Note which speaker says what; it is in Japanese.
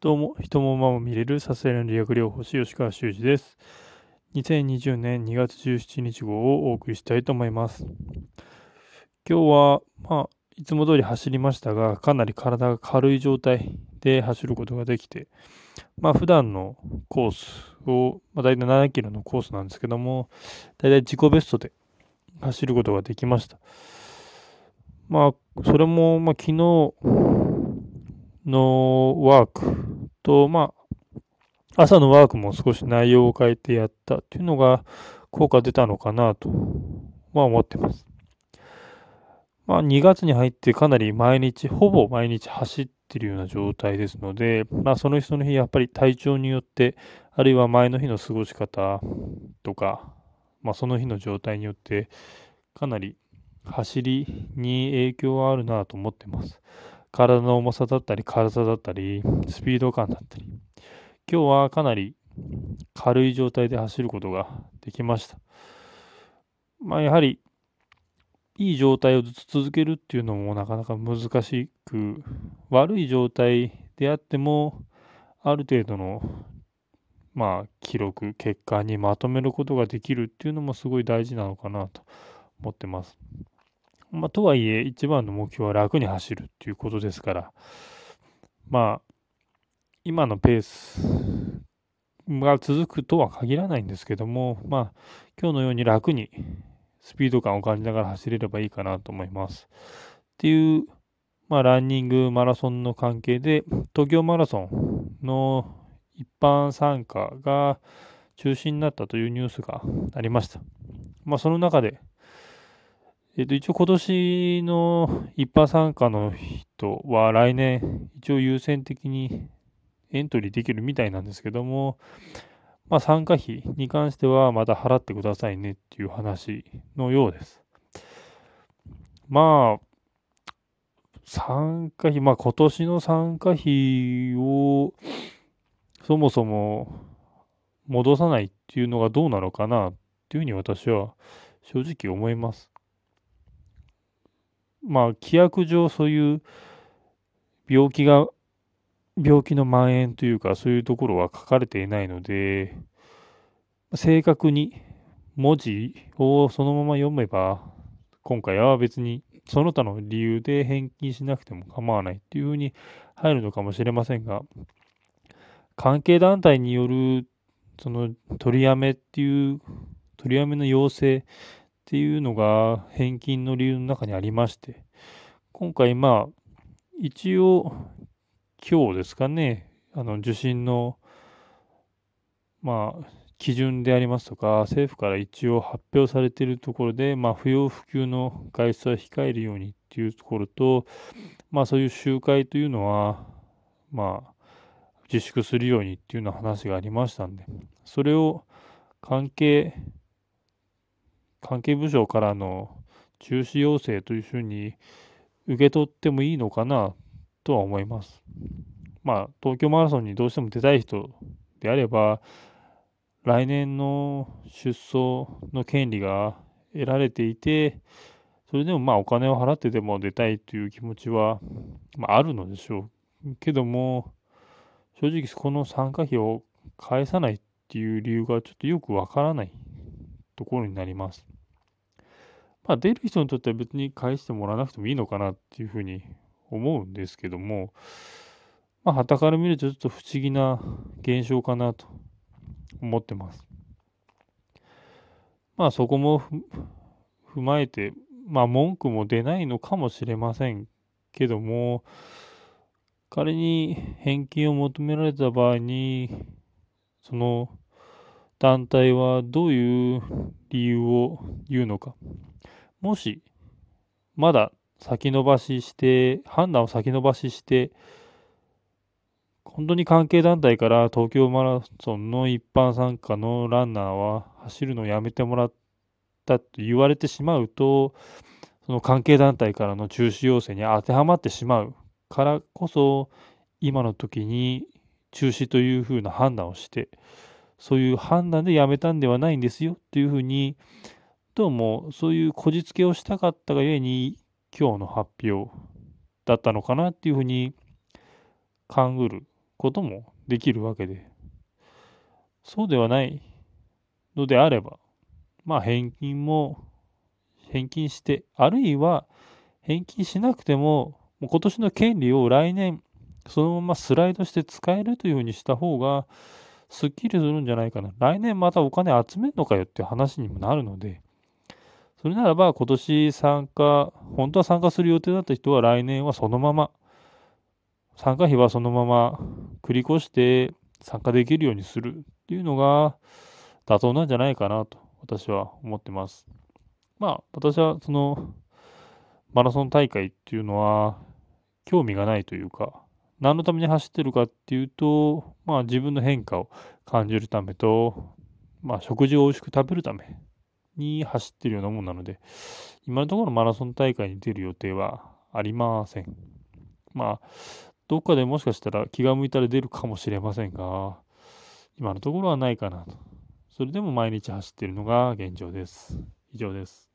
Speaker 1: どうも、人も馬も見れるサステナ理学療法士吉川修司です。2020年2月17日号をお送りしたいと思います。今日は、まあ、いつも通り走りましたが、かなり体が軽い状態で走ることができて、まあ、普段のコースを、まあ、大体7キロのコースなんですけども、大体自己ベストで走ることができました。まあ、それも、まあ、昨日、のワークと、まあ、朝のワークも少し内容を変えてやったっていうのが効果出たのかなとは思ってます。まあ、2月に入ってかなり毎日、ほぼ毎日走ってるような状態ですので、まあ、その日その日、やっぱり体調によって、あるいは前の日の過ごし方とか、まあ、その日の状態によって、かなり走りに影響はあるなと思ってます。体の重さだったり、軽さだったり、スピード感だったり、今日はかなり軽い状態で走ることができました。まあ、やはり、いい状態をずつ続けるっていうのもなかなか難しく、悪い状態であっても、ある程度の、まあ、記録、結果にまとめることができるっていうのもすごい大事なのかなと思ってます。まあ、とはいえ、一番の目標は楽に走るっていうことですから、まあ、今のペースが続くとは限らないんですけども、まあ、今日のように楽にスピード感を感じながら走れればいいかなと思います。っていう、まあ、ランニング、マラソンの関係で、東京マラソンの一般参加が中止になったというニュースがありました。まあ、その中で、えっ、と、一応今年の一般参加の人は来年、一応優先的にエントリーできるみたいなんですけども、まあ、参加費に関してはまた払ってくださいねっていう話のようです。まあ、参加費、まあ今年の参加費をそもそも戻さないっていうのがどうなのかなっていうふうに私は正直思います。まあ、規約上そういう病気が、病気の蔓延というか、そういうところは書かれていないので、正確に文字をそのまま読めば、今回は別にその他の理由で返金しなくても構わないっていうふうに入るのかもしれませんが、関係団体によるその取りやめっていう、取りやめの要請っていうのが返金の理由の中にありまして、今回まあ、一応、今日ですかね、あの受診の、まあ、基準でありますとか、政府から一応発表されているところで、まあ、不要不急の外出は控えるようにっていうところと、まあ、そういう集会というのは、まあ、自粛するようにっていうような話がありましたんで、それを関係関係部署からの中止要請というふうに受け取ってもいいのかなとは思います。まあ、東京マラソンにどうしても出たい人であれば、来年の出走の権利が得られていて、それでもまあお金を払ってでも出たいという気持ちは、まあ、あるのでしょう。けども、正直この参加費を返さないっていう理由がちょっとよくわからないところになります。まあ、出る人にとっては別に返してもらわなくてもいいのかなっていうふうに思うんですけども、まあ、旗から見るとちょっと不思議な現象かなと思ってます。まあ、そこも踏まえて、まあ、文句も出ないのかもしれませんけども、仮に返金を求められた場合に、その団体はどういう理由を言うのか。もし、まだ先延ばしして、判断を先延ばしして、本当に関係団体から東京マラソンの一般参加のランナーは走るのをやめてもらったと言われてしまうと、その関係団体からの中止要請に当てはまってしまうからこそ、今の時に中止というふうな判断をして、そういう判断でやめたんではないんですよっていうふうに、どうもそういうこじつけをしたかったがゆえに、今日の発表だったのかなっていうふうに勘ぐることもできるわけで、そうではないのであれば、まあ返金も返金して、あるいは返金しなくても、もう今年の権利を来年そのままスライドして使えるというふうにした方が、すっきりするんじゃないかな。来年またお金集めるのかよっていう話にもなるので、それならば今年参加、本当は参加する予定だった人は来年はそのまま、参加費はそのまま繰り越して参加できるようにするっていうのが妥当なんじゃないかなと私は思ってます。まあ私はそのマラソン大会っていうのは興味がないというか、何のために走ってるかっていうと、まあ自分の変化を感じるためと、まあ食事を美味しく食べるために走ってるようなもんなので、今のところマラソン大会に出る予定はありません。まあ、どっかでもしかしたら気が向いたら出るかもしれませんが、今のところはないかなと。それでも毎日走っているのが現状です。以上です。